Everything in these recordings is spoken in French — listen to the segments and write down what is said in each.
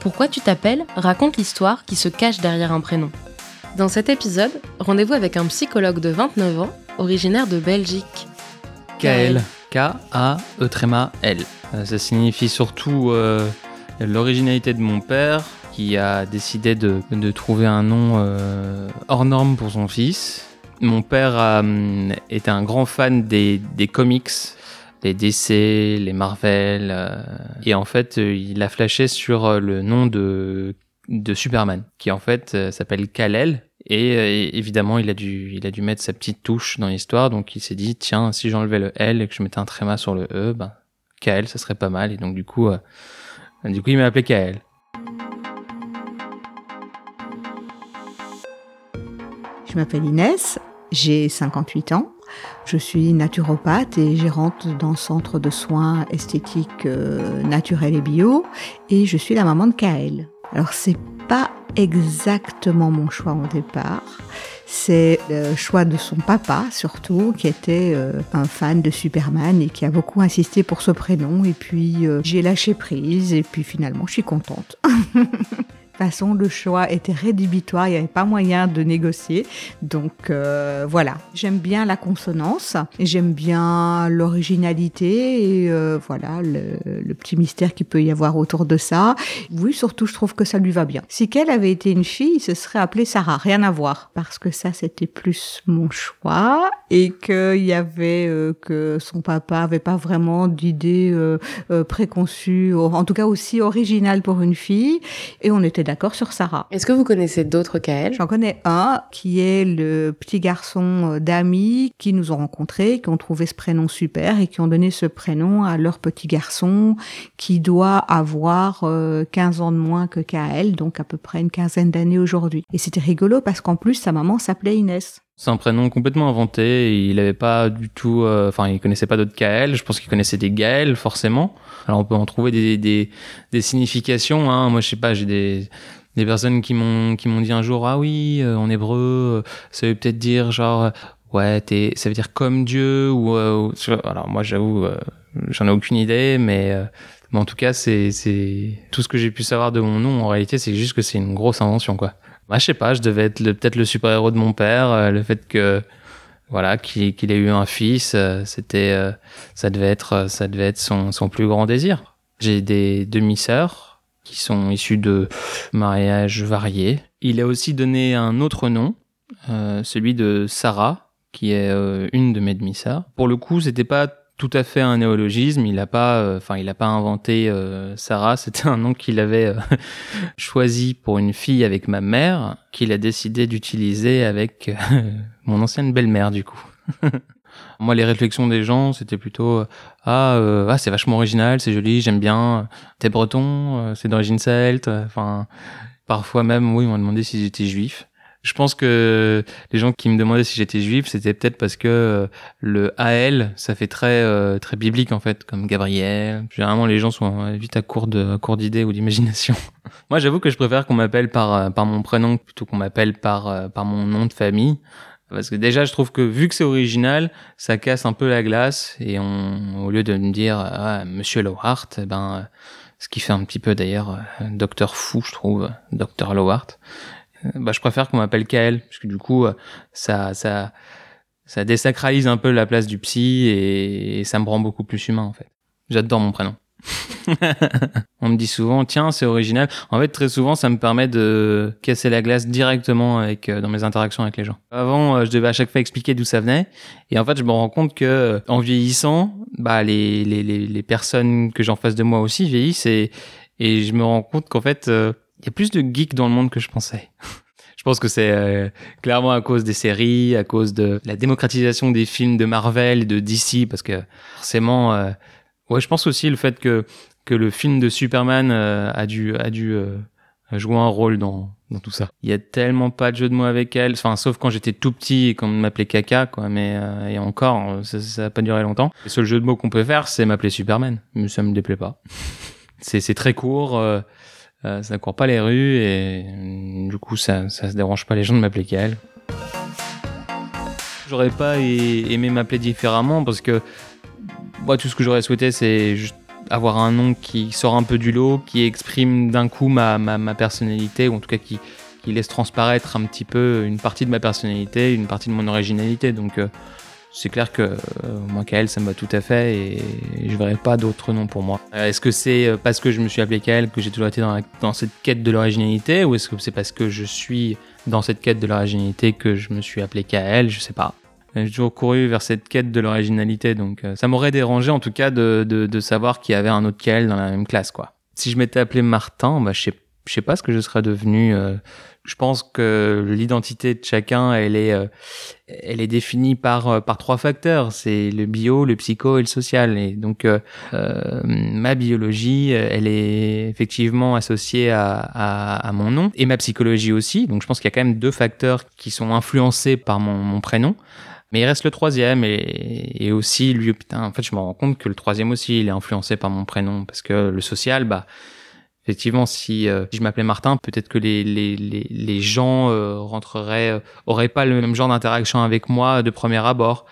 Pourquoi tu t'appelles raconte l'histoire qui se cache derrière un prénom. Dans cet épisode, rendez-vous avec un psychologue de 29 ans, originaire de Belgique. KL. K-A-E-L. Euh, Ça signifie surtout euh, l'originalité de mon père qui a décidé de, de trouver un nom euh, hors norme pour son fils. Mon père euh, était un grand fan des, des comics, les DC, les Marvel. euh, et en fait, euh, il a flashé sur euh, le nom de, de Superman, qui en fait euh, s'appelle Kal-El. Et euh, évidemment, il a, dû, il a dû mettre sa petite touche dans l'histoire. Donc il s'est dit, tiens, si j'enlevais le L et que je mettais un tréma sur le E, ben, KL, ça serait pas mal. Et donc du coup, euh, du coup il m'a appelé KL. Je m'appelle Inès, j'ai 58 ans. Je suis naturopathe et gérante d'un centre de soins esthétiques euh, naturels et bio. Et je suis la maman de Kael. Alors, c'est pas exactement mon choix au départ. C'est le choix de son papa, surtout, qui était euh, un fan de Superman et qui a beaucoup insisté pour ce prénom. Et puis, euh, j'ai lâché prise et puis finalement, je suis contente. Façon, le choix était rédhibitoire, il n'y avait pas moyen de négocier. Donc euh, voilà, j'aime bien la consonance, j'aime bien l'originalité et euh, voilà le, petit mystère qu'il peut y avoir autour de ça. Oui, surtout, je trouve que ça lui va bien. Si qu'elle avait été une fille, il se serait appelée Sarah, rien à voir, parce que ça, c'était plus mon choix et qu'il y avait euh, que son papa avait pas vraiment d'idée euh, euh, préconçue, en tout cas aussi originale pour une fille, et on était d'accord sur Sarah. Est-ce que vous connaissez d'autres KL J'en connais un qui est le petit garçon euh, d'amis qui nous ont rencontrés, qui ont trouvé ce prénom super et qui ont donné ce prénom à leur petit garçon qui doit avoir euh, 15 ans de moins que Kael, donc à peu près une quinzaine d'années aujourd'hui. Et c'était rigolo parce qu'en plus sa maman s'appelait Inès. C'est un prénom complètement inventé. Il avait pas du tout, euh, enfin, il connaissait pas d'autres KL. Je pense qu'il connaissait des Gaël forcément. Alors on peut en trouver des des, des significations. Hein. Moi, je sais pas, j'ai des des personnes qui m'ont qui m'ont dit un jour ah oui euh, en hébreu euh, ça veut peut-être dire genre euh, ouais t'es ça veut dire comme Dieu ou, euh, ou- alors moi j'avoue euh, j'en ai aucune idée mais euh, mais en tout cas c'est c'est tout ce que j'ai pu savoir de mon nom en réalité c'est juste que c'est une grosse invention quoi bah, je sais pas je devais être peut-être le super héros de mon père euh, le fait que voilà qu'il ait eu un fils euh, c'était euh, ça devait être ça devait être son son plus grand désir j'ai des demi-sœurs qui sont issues de mariages variés. Il a aussi donné un autre nom, celui de Sarah, qui est une de mes demi-sœurs. Pour le coup, c'était pas tout à fait un néologisme. Il a pas, euh, enfin, il a pas inventé euh, Sarah. C'était un nom qu'il avait euh, choisi pour une fille avec ma mère, qu'il a décidé d'utiliser avec euh, mon ancienne belle-mère, du coup. Moi, les réflexions des gens, c'était plutôt euh, ah, ah c'est vachement original, c'est joli, j'aime bien. T'es breton, c'est d'origine celte. Enfin, parfois même, oui, on m'a demandé si j'étais juif. Je pense que les gens qui me demandaient si j'étais juif, c'était peut-être parce que euh, le AL, ça fait très euh, très biblique en fait, comme Gabriel. Généralement, les gens sont euh, vite à court de à d'idées ou d'imagination. Moi, j'avoue que je préfère qu'on m'appelle par par mon prénom plutôt qu'on m'appelle par par mon nom de famille. Parce que déjà, je trouve que vu que c'est original, ça casse un peu la glace et au lieu de me dire ah, Monsieur Lowhart, eh ben, ce qui fait un petit peu d'ailleurs Docteur Fou, je trouve, Docteur Lowhart, euh, bah, je préfère qu'on m'appelle KL, parce que du coup, euh, ça, ça, ça désacralise un peu la place du psy et, ça me rend beaucoup plus humain en fait. J'adore mon prénom. On me dit souvent, tiens, c'est original. En fait, très souvent, ça me permet de casser la glace directement avec, euh, dans mes interactions avec les gens. Avant, euh, je devais à chaque fois expliquer d'où ça venait. Et en fait, je me rends compte que, euh, en vieillissant, bah, les, les, les, les personnes que j'ai en face de moi aussi vieillissent et, et je me rends compte qu'en fait, euh, il y a plus de geeks dans le monde que je pensais. Je pense que c'est euh, clairement à cause des séries, à cause de la démocratisation des films de Marvel et de DC, parce que forcément, euh, ouais, je pense aussi le fait que que le film de Superman euh, a dû a dû euh, jouer un rôle dans, dans tout ça. Il y a tellement pas de jeu de mots avec elle, enfin sauf quand j'étais tout petit et qu'on m'appelait Caca quoi, mais euh, et encore ça, ça a pas duré longtemps. Le seul jeu de mots qu'on peut faire, c'est m'appeler Superman, mais ça me déplaît pas. c'est c'est très court, euh, euh, ça court pas les rues et euh, du coup ça ça se dérange pas les gens de m'appeler Kael. J'aurais pas aimé m'appeler différemment parce que moi tout ce que j'aurais souhaité c'est avoir un nom qui sort un peu du lot, qui exprime d'un coup ma, ma, ma, personnalité, ou en tout cas qui, qui, laisse transparaître un petit peu une partie de ma personnalité, une partie de mon originalité. Donc euh, c'est clair que euh, moi, Kael, ça me va tout à fait et, je verrai pas d'autres noms pour moi. Euh, est-ce que c'est parce que je me suis appelé Kael que j'ai toujours été dans, la, dans cette quête de l'originalité, ou est-ce que c'est parce que je suis dans cette quête de l'originalité que je me suis appelé Kael? Je sais pas. J'ai toujours couru vers cette quête de l'originalité, donc euh, ça m'aurait dérangé en tout cas de, savoir qu'il y avait un autre Kael dans la même classe, quoi. Si je m'étais appelé Martin, bah, je sais, je sais pas ce que je serais devenu. Euh, je pense que l'identité de chacun, elle est, euh, elle est définie par euh, par trois facteurs. C'est le bio, le psycho et le social. Et donc, ma biologie, elle est effectivement associée à, à, mon nom et ma psychologie aussi. Donc, je pense qu'il y a quand même deux facteurs qui sont influencés par mon, mon prénom. Mais il reste le troisième et, et, aussi lui, putain, en fait, je me rends compte que le troisième aussi, il est influencé par mon prénom parce que le social, bah, effectivement, si, euh, si je m'appelais Martin, peut-être que les, les, les, les gens euh, rentreraient, euh, auraient pas le même genre d'interaction avec moi de premier abord.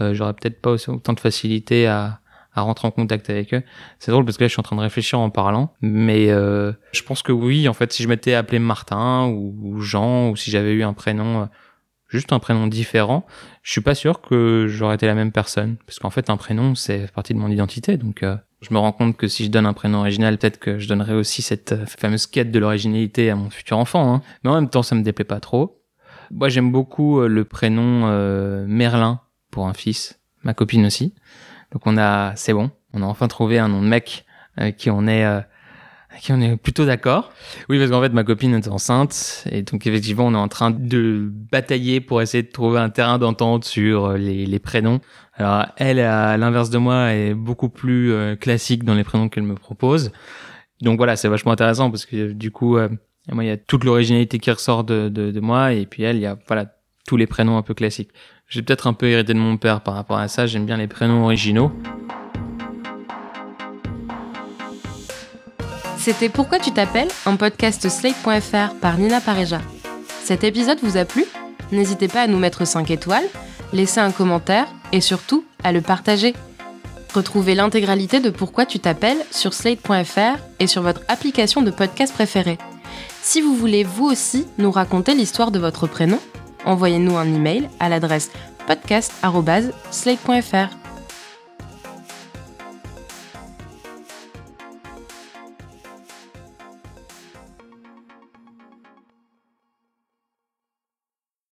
Euh, J'aurais peut-être pas autant de facilité à, à rentrer en contact avec eux. C'est drôle parce que là, je suis en train de réfléchir en parlant, mais euh, je pense que oui, en fait, si je m'étais appelé Martin ou, ou Jean, ou si j'avais eu un prénom juste un prénom différent, je suis pas sûr que j'aurais été la même personne. Parce qu'en fait, un prénom, c'est partie de mon identité. Donc, euh, je me rends compte que si je donne un prénom original, peut-être que je donnerai aussi cette euh, fameuse quête de l'originalité à mon futur enfant. Hein. Mais en même temps, ça me déplaît pas trop. Moi, j'aime beaucoup euh, le prénom Merlin pour un fils. Ma copine aussi. Donc, on a, c'est bon. On a enfin trouvé un nom de mec qui on est qui on est plutôt d'accord. Oui, parce qu'en fait, ma copine est enceinte, et donc effectivement, on est en train de batailler pour essayer de trouver un terrain d'entente sur les, les, prénoms. Alors, elle, à l'inverse de moi, est beaucoup plus euh, classique dans les prénoms qu'elle me propose. Donc voilà, c'est vachement intéressant parce que du coup, euh, moi, il y a toute l'originalité qui ressort de, de, de, moi, et puis elle, il y a voilà tous les prénoms un peu classiques. J'ai peut-être un peu hérité de mon père par rapport à ça. J'aime bien les prénoms originaux. C'était Pourquoi tu t'appelles un podcast slate.fr par Nina Pareja. Cet épisode vous a plu? N'hésitez pas à nous mettre 5 étoiles, laisser un commentaire et surtout à le partager. Retrouvez l'intégralité de Pourquoi tu t'appelles sur slate.fr et sur votre application de podcast préférée. Si vous voulez vous aussi nous raconter l'histoire de votre prénom, envoyez-nous un email à l'adresse podcast.slate.fr.